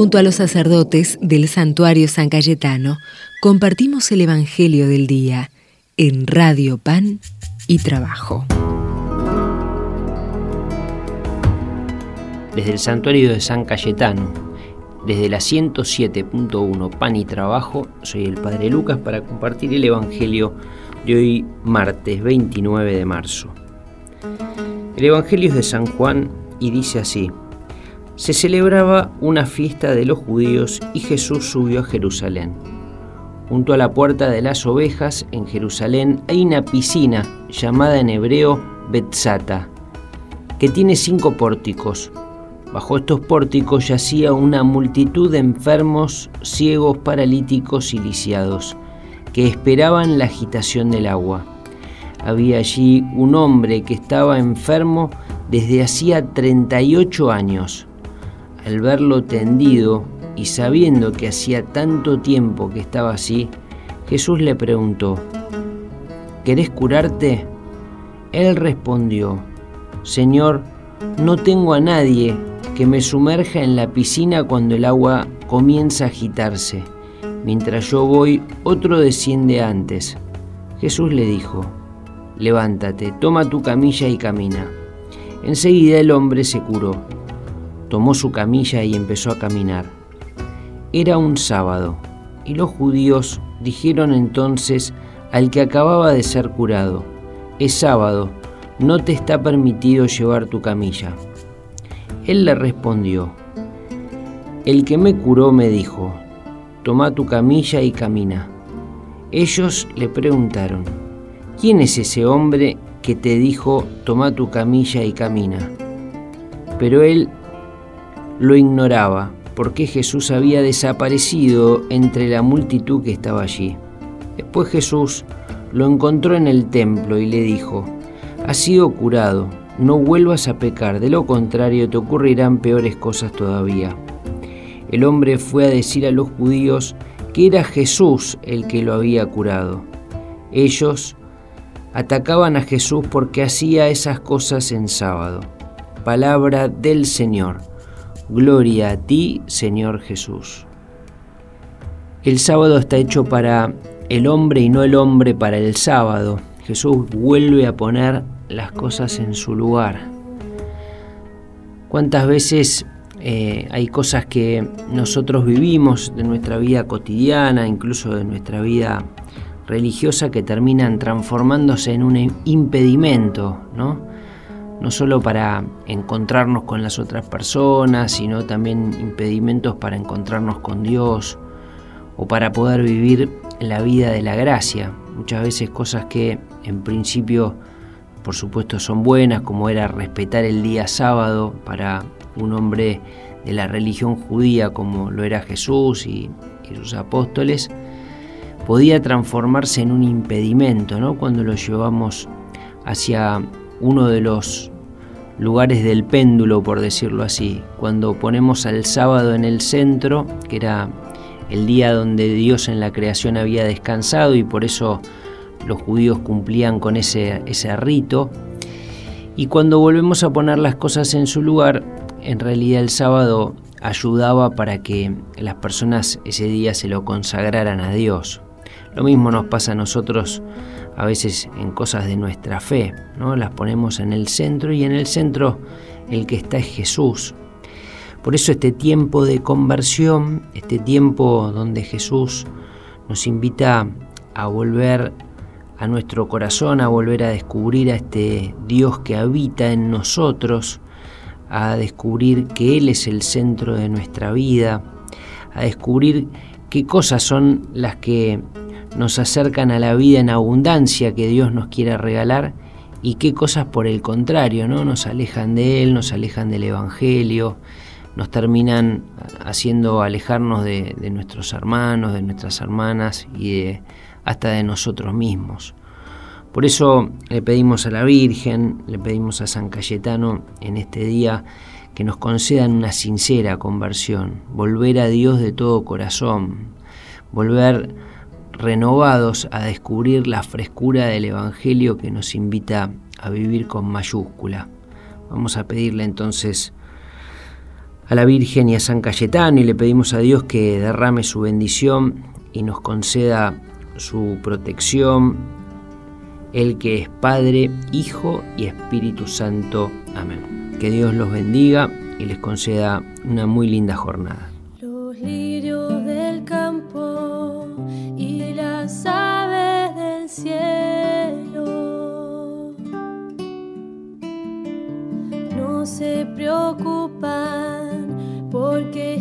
Junto a los sacerdotes del santuario San Cayetano, compartimos el Evangelio del Día en Radio Pan y Trabajo. Desde el santuario de San Cayetano, desde la 107.1 Pan y Trabajo, soy el Padre Lucas para compartir el Evangelio de hoy martes 29 de marzo. El Evangelio es de San Juan y dice así, se celebraba una fiesta de los judíos y Jesús subió a Jerusalén. Junto a la puerta de las ovejas en Jerusalén hay una piscina llamada en hebreo Betzata, que tiene cinco pórticos. Bajo estos pórticos yacía una multitud de enfermos, ciegos, paralíticos y lisiados, que esperaban la agitación del agua. Había allí un hombre que estaba enfermo desde hacía 38 años. Al verlo tendido y sabiendo que hacía tanto tiempo que estaba así, Jesús le preguntó, ¿Querés curarte? Él respondió, Señor, no tengo a nadie que me sumerja en la piscina cuando el agua comienza a agitarse. Mientras yo voy, otro desciende antes. Jesús le dijo, levántate, toma tu camilla y camina. Enseguida el hombre se curó, tomó su camilla y empezó a caminar. Era un sábado, y los judíos dijeron entonces al que acababa de ser curado, es sábado, no te está permitido llevar tu camilla. Él le respondió, el que me curó me dijo, toma tu camilla y camina. Ellos le preguntaron, ¿quién es ese hombre que te dijo, toma tu camilla y camina? Pero él lo ignoraba porque Jesús había desaparecido entre la multitud que estaba allí. Después Jesús lo encontró en el templo y le dijo, has sido curado, no vuelvas a pecar, de lo contrario te ocurrirán peores cosas todavía. El hombre fue a decir a los judíos que era Jesús el que lo había curado. Ellos atacaban a Jesús porque hacía esas cosas en sábado. Palabra del Señor. Gloria a ti, Señor Jesús. El sábado está hecho para el hombre y no el hombre para el sábado. Jesús vuelve a poner las cosas en su lugar. ¿Cuántas veces eh, hay cosas que nosotros vivimos de nuestra vida cotidiana, incluso de nuestra vida religiosa, que terminan transformándose en un impedimento, ¿no? No solo para encontrarnos con las otras personas, sino también impedimentos para encontrarnos con Dios o para poder vivir la vida de la gracia. Muchas veces cosas que en principio por supuesto son buenas, como era respetar el día sábado para un hombre de la religión judía como lo era Jesús y, sus apóstoles, podía transformarse en un impedimento ¿no? cuando lo llevamos hacia uno de los lugares del péndulo, por decirlo así, cuando ponemos al sábado en el centro, que era el día donde Dios en la creación había descansado y por eso los judíos cumplían con ese, ese rito. Y cuando volvemos a poner las cosas en su lugar, en realidad el sábado ayudaba para que las personas ese día se lo consagraran a Dios. Lo mismo nos pasa a nosotros a veces en cosas de nuestra fe, ¿no? Las ponemos en el centro y en el centro el que está es Jesús. Por eso este tiempo de conversión, este tiempo donde Jesús nos invita a volver a nuestro corazón, a volver a descubrir a este Dios que habita en nosotros, a descubrir que Él es el centro de nuestra vida, a descubrir qué cosas son las que nos acercan a la vida en abundancia que Dios nos quiere regalar y qué cosas por el contrario, ¿no? Nos alejan de Él, nos alejan del Evangelio, nos terminan haciendo alejarnos de, de nuestros hermanos, de nuestras hermanas y de hasta de nosotros mismos. Por eso le pedimos a la Virgen, le pedimos a San Cayetano en este día que nos concedan una sincera conversión, volver a Dios de todo corazón, volver renovados a descubrir la frescura del Evangelio que nos invita a vivir con mayúscula. Vamos a pedirle entonces a la Virgen y a San Cayetano y le pedimos a Dios que derrame su bendición y nos conceda su protección, el que es Padre, Hijo y Espíritu Santo. Amén. Que Dios los bendiga y les conceda una muy linda jornada. No se preocupan porque